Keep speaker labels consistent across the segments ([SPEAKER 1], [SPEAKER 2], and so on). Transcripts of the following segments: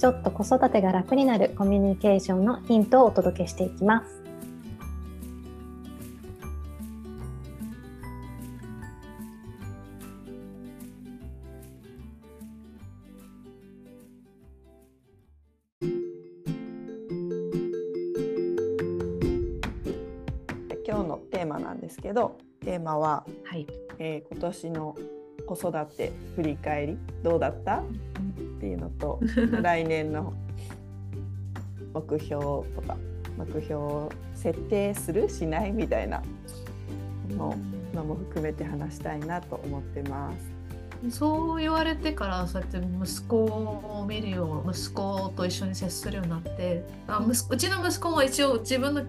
[SPEAKER 1] ちょっと子育てが楽になるコミュニケーションのヒントをお届けしていきます。
[SPEAKER 2] 今日のテーマなんですけどテーマは、はい。えー、今年の子育て振り返りどうだった？っていうのと 来年の目標とか目標を設定するしないみたいなのも含めて話したいなと思ってます。
[SPEAKER 3] そう言われてからそうやって息子を見るよう息子と一緒に接するようになってあ息うちの息子も一応自分の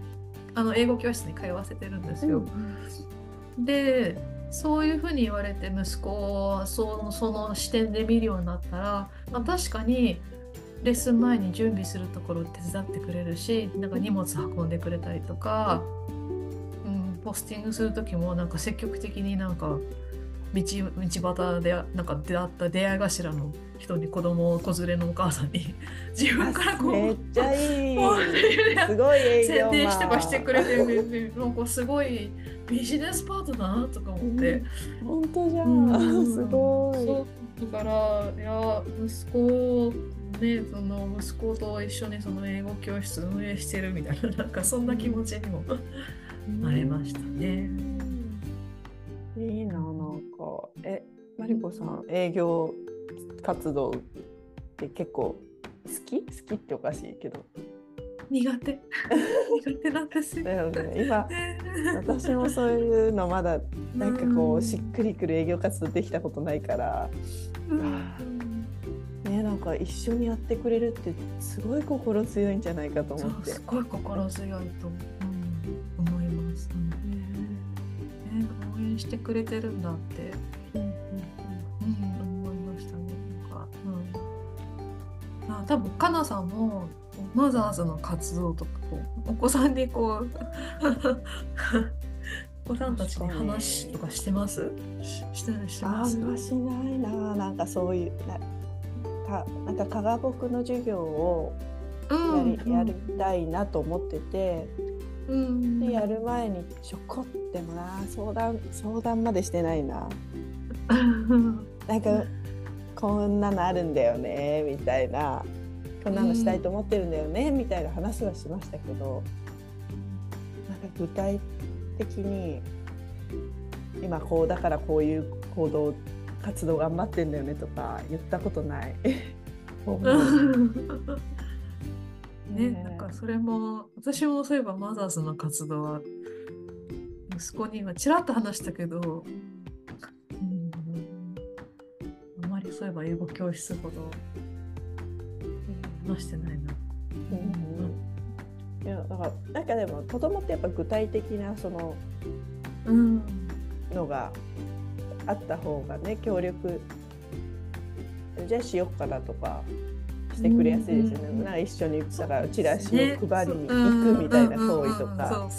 [SPEAKER 3] あの英語教室に通わせてるんですよ。うん、でそういうふうに言われて息子をそのその視点で見るようになったら、まあ、確かにレッスン前に準備するところ手伝ってくれるしなんか荷物運んでくれたりとか、うん、ポスティングする時もなんか積極的になんか道道端でなんか出会った出会い頭の人に子供子連れのお母さんに 自分からこう
[SPEAKER 2] めっちゃいい。すごい
[SPEAKER 3] 宣伝してかしてくれてなんかすごいビジネスパートだなとか思って、
[SPEAKER 2] うん、本当じゃん、うん、すごい。
[SPEAKER 3] そうだからいや息子ねその息子と一緒にその英語教室運営してるみたいななんかそんな気持ちにもなれましたね。
[SPEAKER 2] いいなえマリコさん営業活動って結構好き？好きっておかしいけど。
[SPEAKER 3] 苦手。苦手なんですよ。だよ
[SPEAKER 2] ね。今私もそういうのまだなんかこうしっくりくる営業活動できたことないから、うん、ねなんか一緒にやってくれるってすごい心強いんじゃないかと思って。
[SPEAKER 3] すごい心強いと、うん、思います。うん、ね。応援してくれてるんだって。あ多分かなさんもマザーズの活動とかお子さんにこう お子さんたちに話とかしてます、してしてます？
[SPEAKER 2] あんましないななんかそういうなかなんか科学の授業をやりうん、やりたいなと思ってて、うん、でやる前にちょこってもな相談相談までしてないな。なんかこんなのあるんだよねみたいなこんなのしたいと思ってるんだよね、うん、みたいな話はしましたけどなんか具体的に今こうだからこういう行動活動頑張ってんだよねとか言ったことない。
[SPEAKER 3] ね、なんかそれも私もそういえばマザーズの活動は息子に今ちらっと話したけど、そういえば英語教室ほど話してないな。
[SPEAKER 2] うん、いやだからなんかでも子供ってやっぱ具体的なその、うん、のがあった方がね協力じゃあしよっかなとかしてくれやすいですよね。うん、なんか一緒にだからチラシを配りに行くみたいな行為とか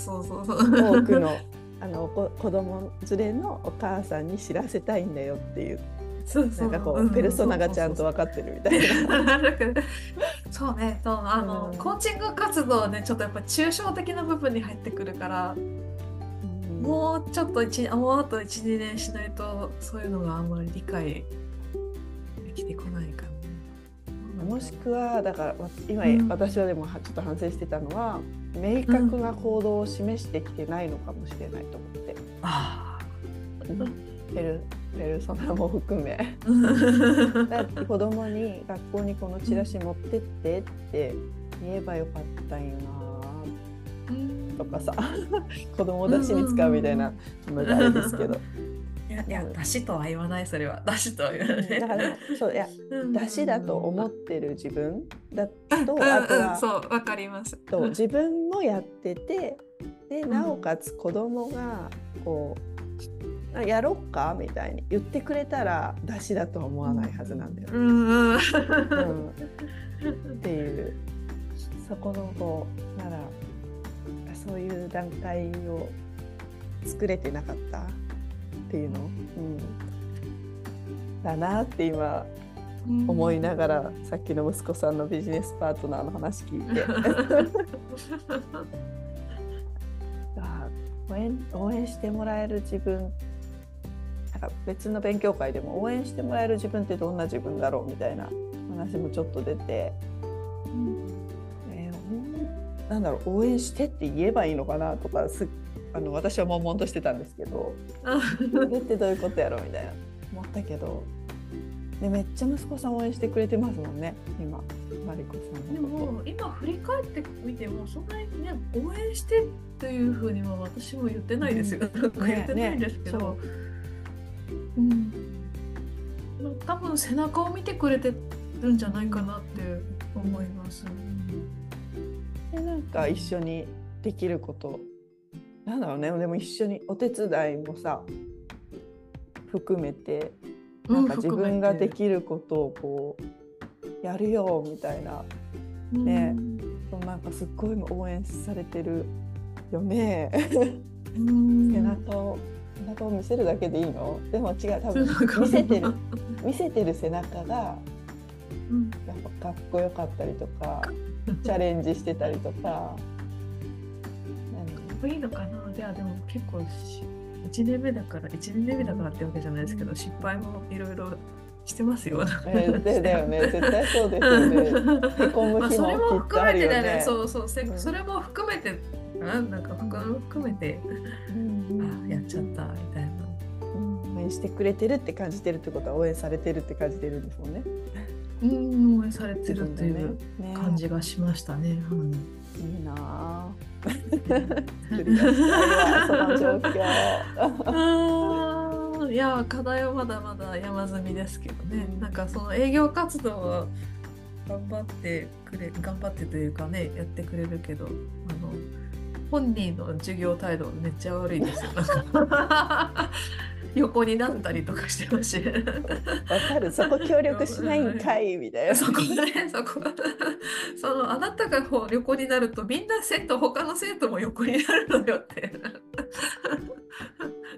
[SPEAKER 2] 多くのあの子供連れのお母さんに知らせたいんだよっていうそうそう。なんかこう、ペルソナがちゃんと分かってるみたいな。
[SPEAKER 3] そうね。そうあの、うん、コーチング活動はねちょっとやっぱ抽象的な部分に入ってくるから、うん、もうちょっと1もうあと12年しないとそういうのがあんまり理解できてこないかな。
[SPEAKER 2] もしくはだから今、うん、私はでもちょっと反省してたのは明確な行動を示してきてないのかもしれないと思って。あペルペルソナも含め。子供に学校にこのチラシ持ってってって言えばよかったんよな。とかさ。子供出しに使うみたいなのがあれですけど。
[SPEAKER 3] いやいや出汁とは言わないそれは。出汁とは言わない、
[SPEAKER 2] だからそういや出汁だと思ってる自分だと、あと
[SPEAKER 3] は、そうわかります。
[SPEAKER 2] と自分もやっててでなおかつ子供がこう、やろっか？みたいに言ってくれたら出汁だとは思わないはずなんだよ、うんうん、っていう。そこのこうならそういう段階を作れてなかったっていうの、うん、だなって今思いながら、さっきの息子さんのビジネスパートナーの話聞いて。応援応援してもらえる自分か別の勉強会でも応援してもらえる自分ってどんな自分だろうみたいな話もちょっと出て、うん。えー、なんだろう応援してって言えばいいのかなとかすあの私は悶々としてたんですけど。それってどういうことやろうみたいな思ったけど。でめっちゃ息子さん応援してくれてますもんね今マリコさん
[SPEAKER 3] でも今振り返ってみてもそんなにね応援してというふうには私も言ってないですよ、うん、言ってないんですけど、ねうん、多分背中を見てくれてるんじゃないかなって思います。
[SPEAKER 2] でなんか一緒にできることなんだろうね。でも一緒にお手伝いもさ含めてなんか自分ができることをこうやるよみたいな。ね、うん、なんかすっごい応援されてるよね。背中を背中を見せるだけでいいの？でも違う多分見せてる見せてる背中がやっぱかっこよかったりとかチャレンジしてたりとか。
[SPEAKER 3] こいいのかな？ではでも結構1年目だから1年目だからってわけじゃないですけど失敗もいろいろしてますよ。
[SPEAKER 2] えー、だよね。絶対そうですよね。へこむ 日もきっとあるよね。
[SPEAKER 3] ね。そうそうせ、それも含めてなんか含めて、うん、あやっちゃったみたいな。
[SPEAKER 2] 応援してくれてるって感じてるってことは応援されてるって感じてるんですもんね。
[SPEAKER 3] うん、応援されてるっていう感じがしましたね。ね
[SPEAKER 2] はいいいな い
[SPEAKER 3] や課題はまだまだ山積みですけどね、うん、なんかその営業活動は頑張ってくれ頑張ってというかねやってくれるけどあの本人の授業態度めっちゃ悪いですよ。横になったりとかしてまし
[SPEAKER 2] わかる。そこ協力しないんかいみたいな。
[SPEAKER 3] そこねそこ。そのあなたがこう横になるとみんな生徒他の生徒も横になるのよって。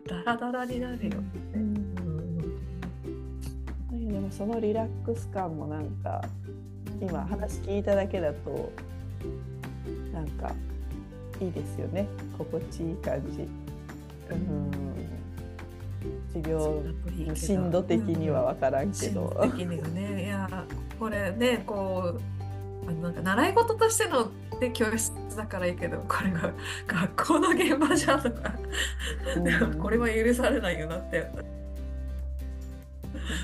[SPEAKER 3] ダラダラになるよ。うん、
[SPEAKER 2] でもそのリラックス感もなん。か今話聞いただけだとなん。かいいですよね。心地いい感じ。うん。治療深度的には分からんけど。
[SPEAKER 3] 的にはねいやこれねこうなんか習い事としてので教室だからいいけどこれが学校の現場じゃとか、うん、これは許されないよなって。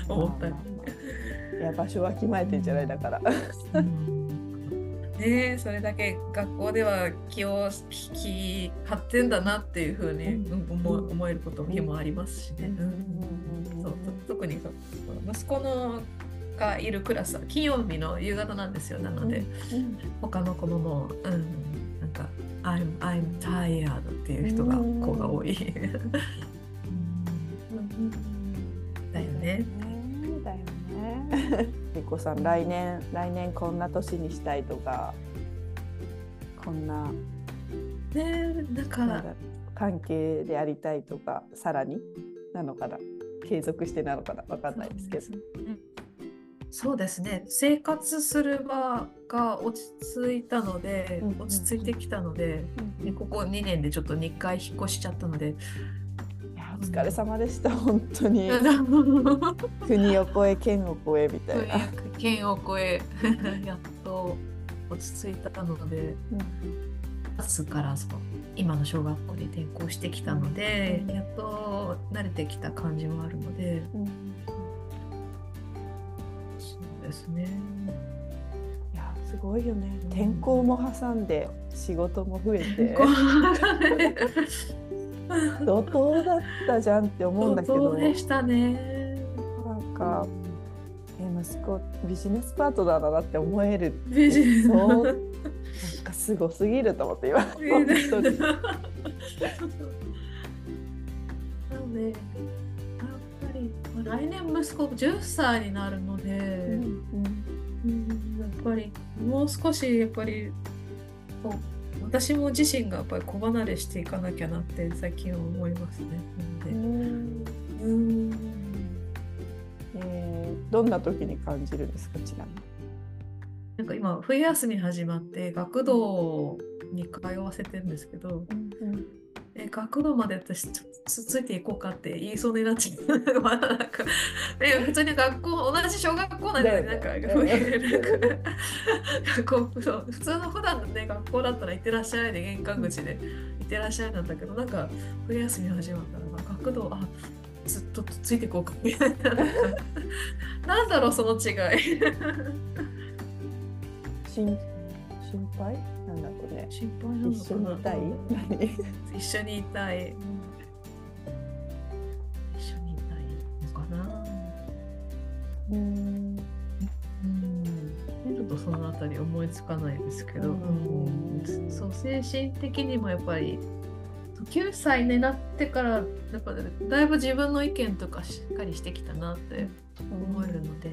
[SPEAKER 3] 思ったり。
[SPEAKER 2] いや場所は決まえてんじゃないだから。うん
[SPEAKER 3] ねそれだけ学校では気を引き張ってんだなっていうふうに思思えることもありますしね。そう特に息子のがいるクラスは金曜日の夕方なんですよなので、他の子ももう、うん、なんか「I'm, I'm tired」っていう人が子が多い。だよね。
[SPEAKER 2] だよね。みこさん来年来年こんな年にしたいとかこんな
[SPEAKER 3] ねだから
[SPEAKER 2] 関係でありたいとかさらになのかな？継続してなのかな？分かんないですけど。
[SPEAKER 3] そうですね。生活する場が落ち着いたので、落ち着いてきたので、ね、ここ2年でちょっと2回引っ越しちゃったので
[SPEAKER 2] お疲れ様でした本当に。国を越え県を越えみたいな。
[SPEAKER 3] 県を越え やっと落ち着いたので、うん、明日からその今の小学校に転校してきたので、うん、やっと慣れてきた感じもあるので、うん、そうですね。
[SPEAKER 2] いやすごいよね。転校も挟んで仕事も増えて 怒涛だったじゃんって思うんだけど。
[SPEAKER 3] でしたね。
[SPEAKER 2] なんか、え息子ビジネスパートナーだなって思える。
[SPEAKER 3] ビジネス。
[SPEAKER 2] そうなんかすごすぎると思って今本当に。
[SPEAKER 3] なのでやっぱり来年息子10歳になるので、うん。うん、やっぱりもう少しやっぱりこう私も自身がやっぱり子離れしていかなきゃなって最近は思いますね。うんうん
[SPEAKER 2] えー、どんな時に感じるんですかちなみに？
[SPEAKER 3] なんか今冬休み始まって学童に通わせてるんですけど、うんうん、え学童まで私ちょっとついていこうかって言いそうになっちゃう。ま だなんか普通に学校同じ小学校なんでなんか学校そう普通の普段のね学校だったら行ってらっしゃいで玄関口で行ってらっしゃいなんだけどなんか冬休み始まったら学童あずっとついていこうかみたいな。なん だろうその違い。
[SPEAKER 2] 心心配？心配なの一緒にいたい？
[SPEAKER 3] 一緒にいたい、一緒にいたいのかな？うん。ちょっとそのあたり思いつかないですけど、うん、そう精神的にもやっぱり9歳になってからやっぱだいぶ自分の意見とかしっかりしてきたなって思えるので、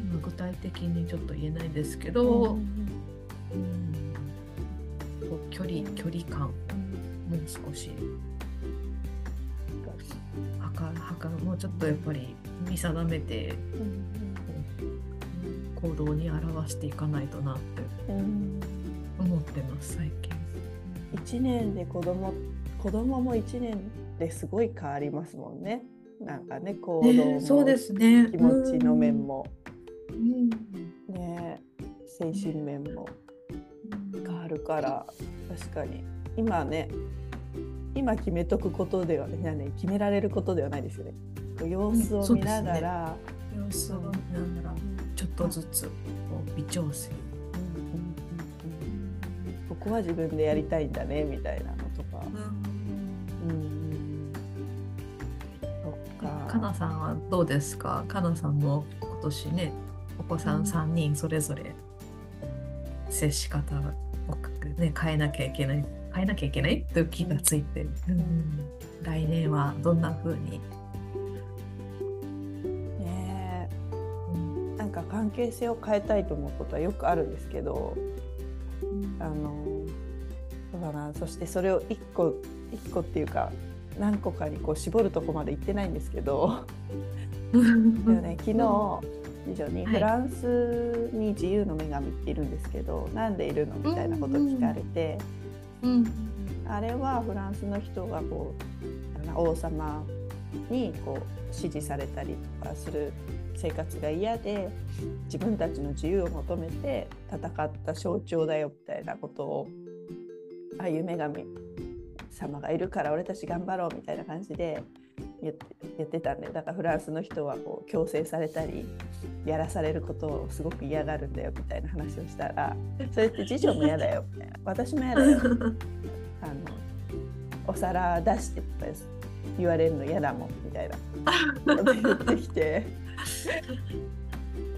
[SPEAKER 3] 今具体的にちょっと言えないですけど、うん、距離距離感。もう少し。はかはかもうちょっとやっぱり見定めて、行動に表していかないとなって。思ってます最近。
[SPEAKER 2] 1年で子供子供も1年ですごい変わりますもんね。なんかね行動も、
[SPEAKER 3] そうですね、
[SPEAKER 2] 気持ちの面も、うん、ね精神面も。変わるから確かに。今ね今決めとくことではね決められることではないですよね。様子を見ながら、
[SPEAKER 3] ね、様子を見ながらちょっとずつ微調整。
[SPEAKER 2] こは自分でやりたいんだねみたいなのとか。うん、
[SPEAKER 3] そっか。かなさん。はどうですか。かなさん。も今年ね、お子さん。3人それぞれ接し方をね変えなきゃいけない、変えなきゃいけないという気がついて、うん、来年はどんな風に？
[SPEAKER 2] ねなんか関係性を変えたいと思うことはよくあるんですけど、あのそうだな。そしてそれを1個1個っていうか何個かにこう絞るとこまで行ってないんですけど。ね、昨日次女にフランスに自由の女神っているんですけど、はい、なんでいるのみたいなことを聞かれて、うん、あれはフランスの人がこう王様にこう支持されたりとかする生活が嫌で自分たちの自由を求めて戦った象徴だよみたいなことをああいう女神様がいるから俺たち頑張ろうみたいな感じで言って言ってたんでだからフランスの人はこう強制されたりやらされることをすごく嫌がるんだよみたいな話をしたらそれって次女も嫌だよ。みたいな私も嫌だよ。あのお皿出してとか言われるの嫌だもんみたいな。こ と言ってきて。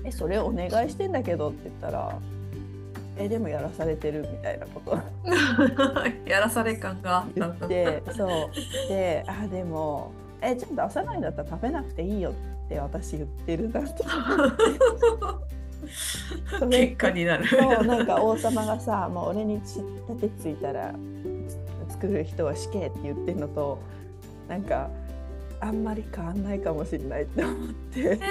[SPEAKER 2] えそれお願いしてんだけどって言ったらえでもやらされてるみたいなこと。
[SPEAKER 3] やらされ感が
[SPEAKER 2] 言ってそう。であでもえちょっと朝ないんだったら食べなくていいよって私言ってるなと
[SPEAKER 3] 結果になる。
[SPEAKER 2] そうなんか王様がさもう俺に立てついたら作る人は死刑って言ってるのとなんかあんまり変わんないかもしれないって思って。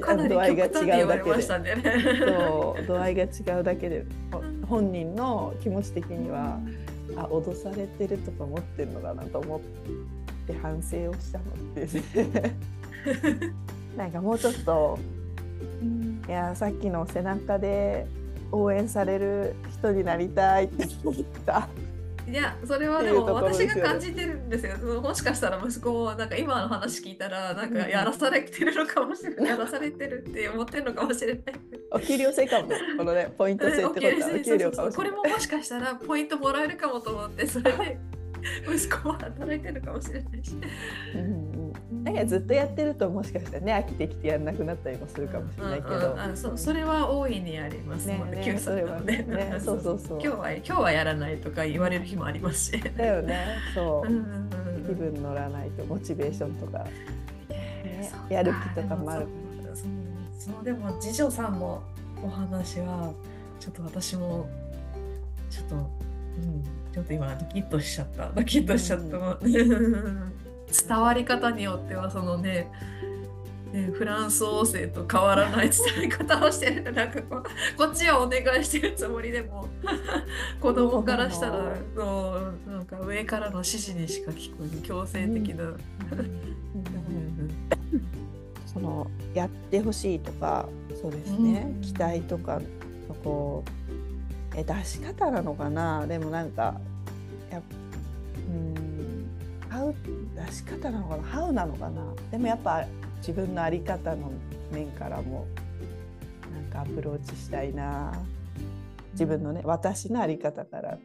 [SPEAKER 3] かなり度合いが違うだけで、
[SPEAKER 2] そう度合いが違うだけで本人の気持ち的には、あ脅されてるとか思ってるのかなと思って反省をしたのって なんかもうちょっと、いやさっきの背中で応援される人になりたいって思った。
[SPEAKER 3] いやそれはでも私が感じてるんですよ。もしかしたら息子もなんか今の話聞いたらなんかやらされてるのかもしれない。やらされてるって思ってるのかもしれない。
[SPEAKER 2] お給料制かもこのねポイント制ってことはお給料かも
[SPEAKER 3] これももしかしたらポイントもらえるかもと思ってそれで 息子は働いてるかもしれないし。うん
[SPEAKER 2] なんかずっとやってるともしかしたらね飽きてきてやんなくなったりもするかもしれないけど、うんうん
[SPEAKER 3] うん、そそれは大いにありますね。ね それはね。ねそう。そうそう今日は今日はやらないとか言われる日もありますし。
[SPEAKER 2] だよね。そう、うんうんうん、気分乗らないとモチベーションとか、ね、やる気とかもある。
[SPEAKER 3] そう。そうでも次女さんのお話はちょっと私もちょっとうん。ちょっと今ドキッとしちゃった。ドキッとしちゃった、うん。伝わり方によってはそのねね、フランス王政と変わらない伝え方をしてるなんかここっちはお願いしてるつもりでも 子供からしたらそうなんか上からの指示にしか聞こえる強制的な。
[SPEAKER 2] そのやってほしいとかそうですね、うん、期待とかのこうえ出し方なのかな？でもなんかやうんハウ出し方なのかな？ハウなのかな？でもやっぱ自分の在り方の面からもなんかアプローチしたいな。自分のね私の在り方から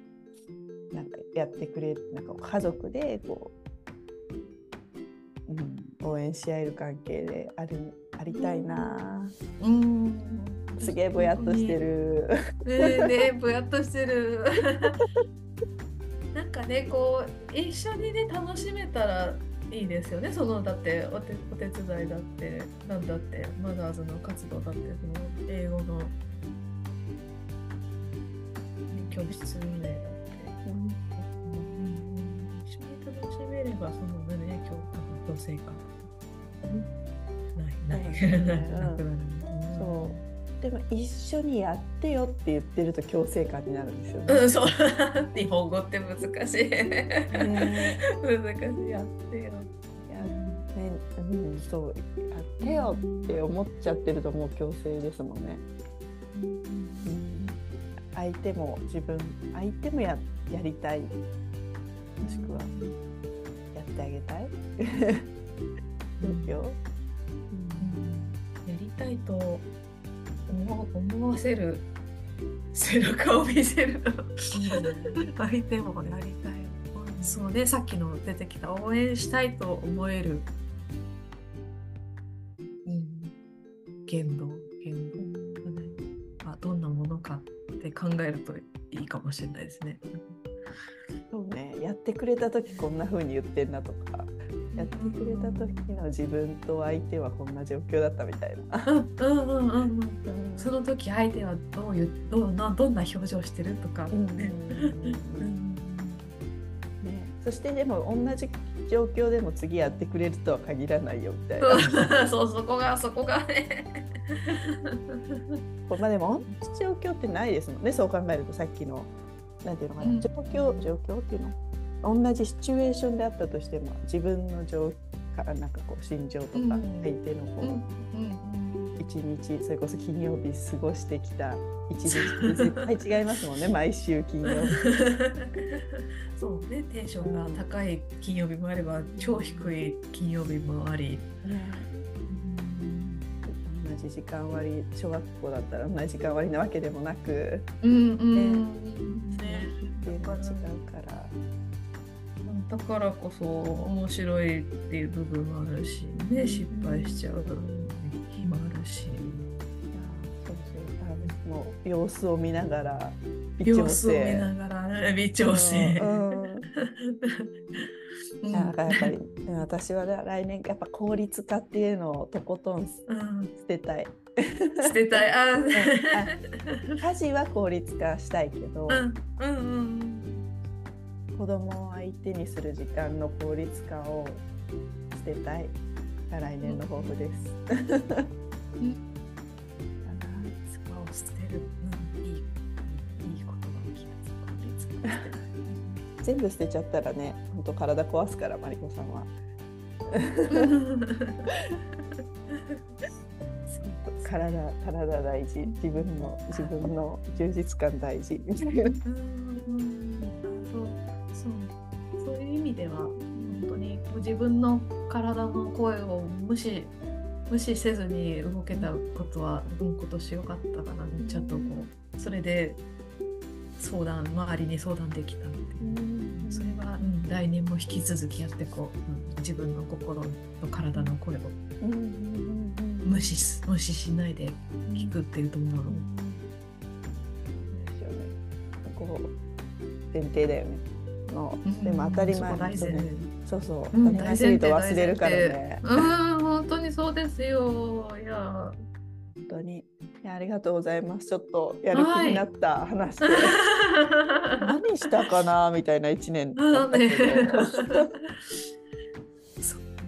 [SPEAKER 2] なんかやってくれなんか家族でこう、うん、応援し合える関係であるありたいな。うん。すげえぼやっとしてる。
[SPEAKER 3] ねねぼやっとしてる。なんかねこう一緒にね楽しめたらいいですよね。そのだってお手お手伝いだってなんだってマザーズの活動だってその英語の教室運営だって、うん、一緒に楽しめればそのね今日共生感ないない、なくなる、
[SPEAKER 2] でも一緒にやってよって言ってると強制感になるんですよね。
[SPEAKER 3] うん、そう日本語って難しい。ね、難しいやってよ。や
[SPEAKER 2] ね、うん、そうやってよって思っちゃってるともう強制ですもんね。うん、相手も自分相手もややりたいもしくはやってあげたい。
[SPEAKER 3] う よ、うん、やりたいと思わせる背中を見せる。相手もやりたい。そうねさっきの出てきた応援したいと思える、うん、言動言動がね、まあ、どんなものかって考えるといいかもしれないですね。
[SPEAKER 2] そうね。やってくれた時こんな風に言ってんなとかやってくれた時の自分と相手はこんな状況だったみたいな。うんうんうん
[SPEAKER 3] うん、その時相手はどういうどうなどんな表情してるとか、ね。
[SPEAKER 2] そしてでも同じ状況でも次やってくれるとは限らないよみたい
[SPEAKER 3] な。そう。そこがそこがね。
[SPEAKER 2] まあでも同じ状況ってないですもんね。そう考えるとさっきのなんていうのかな、状況状況っていうの同じシチュエーションであったとしても自分の状からなんかこう心情とか相手のこう一日それこそ金曜日過ごしてきた一日絶対違いますもんね 毎週金曜日。
[SPEAKER 3] そうねテンションが高い金曜日もあれば超低い金曜日もあり。
[SPEAKER 2] 同じ時間割小学校だったら同じ時間割なわけでもなく、
[SPEAKER 3] うんうんね、
[SPEAKER 2] ね、違うから。
[SPEAKER 3] だからこそ面白いっていう部分もあるしね失敗しちゃう日もあるし。
[SPEAKER 2] もう様子を見ながら
[SPEAKER 3] 様子を見ながら 微調整。
[SPEAKER 2] なん かやっぱり私は来年やっぱ効率化っていうのをとことん捨てたい。
[SPEAKER 3] 捨てたい。あ
[SPEAKER 2] 家事は効率化したいけど、うんうんうん子供を相手にする時間の効率化を捨てたいが来年の抱負です。うん、
[SPEAKER 3] 捨てる、うん、いいいい言葉の気がする
[SPEAKER 2] 全部捨てちゃったらね本当体壊すからマリコさんは。体体大事自分の自分の充実感大事みたいな。
[SPEAKER 3] 自分の体の声を無視無視せずに動けたことは、うん、今年良かったかなちゃんとこうそれで相談周りに相談できたっていうそれは、うん、来年も引き続きやってこう、うん、自分の心と体の声を無視無視しないで聞くっていうと思う。
[SPEAKER 2] ですよね。こう前提だよね。の、でも当たり前ですね。そうそう、当たり前と忘れるからね。
[SPEAKER 3] うん、本当にそうですよ。いや。
[SPEAKER 2] 本当に。いやありがとうございます。ちょっとやる気になった話で、はい、何したかなみたいな一年だったけど。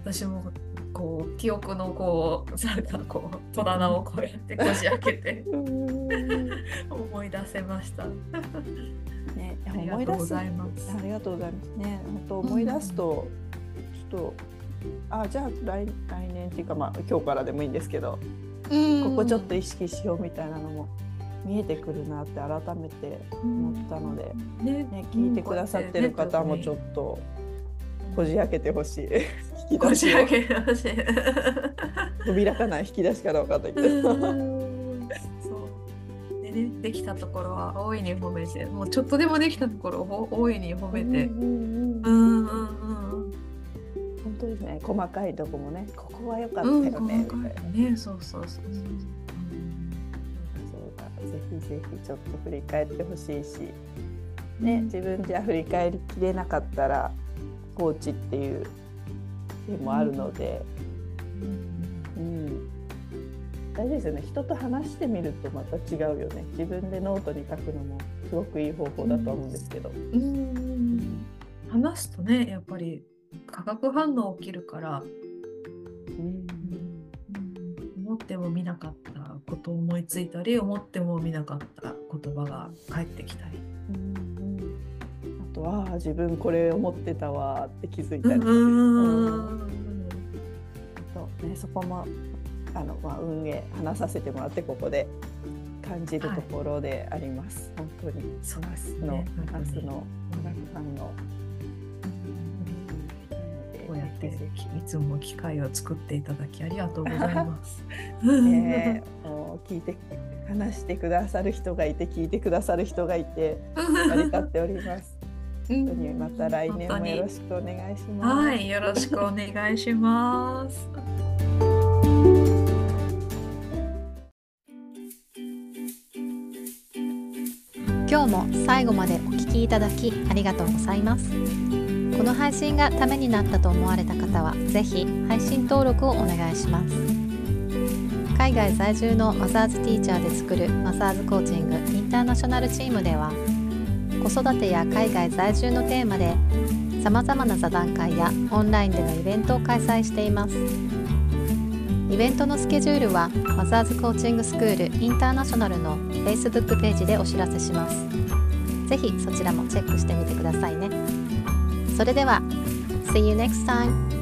[SPEAKER 3] 私もこう記憶のこうなんかこう戸棚をこうやってこじ開けて思い出せました。
[SPEAKER 2] ね、思い出す。ありがとうございますね。本当思い出すと、ちょっとあじゃあ来来年っていうかまあ今日からでもいいんですけど、ここちょっと意識しようみたいなのも見えてくるなって改めて思ったので、ねね聞いてくださってる方もちょっとこじ開けてほしい。
[SPEAKER 3] 引き出しを。
[SPEAKER 2] 扉かない引き出しかどうかといって。そう。
[SPEAKER 3] でねできたところは大いに褒めて。もうちょっとでもできたところを大いに褒めて。うんうんうん
[SPEAKER 2] 本当ですね細かいとこもねここは良かったよね、うん、みたいな
[SPEAKER 3] ね。そうそうそうそう、うん、
[SPEAKER 2] そうだ。ぜひぜひちょっと振り返ってほしいし。ね、自分じゃ振り返りきれなかったらコーチっていうでもあるので、うん、うん、大事ですよね。人と話してみるとまた違うよね。自分でノートに書くのもすごくいい方法だと思うんですけど。うん、
[SPEAKER 3] 話すとねやっぱり化学反応起きるから、うん、思っても見なかったことを思いついたり思っても見なかった言葉が返ってきたり。うん
[SPEAKER 2] あとは自分これ思ってたわって気づいたり、うんとね、そこもあの、まあ、運営話させてもらってここで感じるところであります。はい、本当に
[SPEAKER 3] そうです
[SPEAKER 2] ね。の明日の音楽ファンの
[SPEAKER 3] こうやっていつも機会を作っていただきありがとうございます。
[SPEAKER 2] ね、もう聞いて話してくださる人がいて聞いてくださる人がいて ありがっております。本当にまた来年もよろしくお願いします。
[SPEAKER 3] はい、よろしくお願いします。
[SPEAKER 1] 今日も最後までお聞きいただきありがとうございます。この配信がためになったと思われた方は、ぜひ配信登録をお願いします。海外在住のマザーズティーチャーで作るマザーズコーチングインターナショナルチームでは、子育てや海外在住のテーマでさまざまな座談会やオンラインでのイベントを開催しています。イベントのスケジュールはマザーズコーチングスクールインターナショナルの Facebook ページでお知らせします。ぜひそちらもチェックしてみてくださいね。それでは See you next time!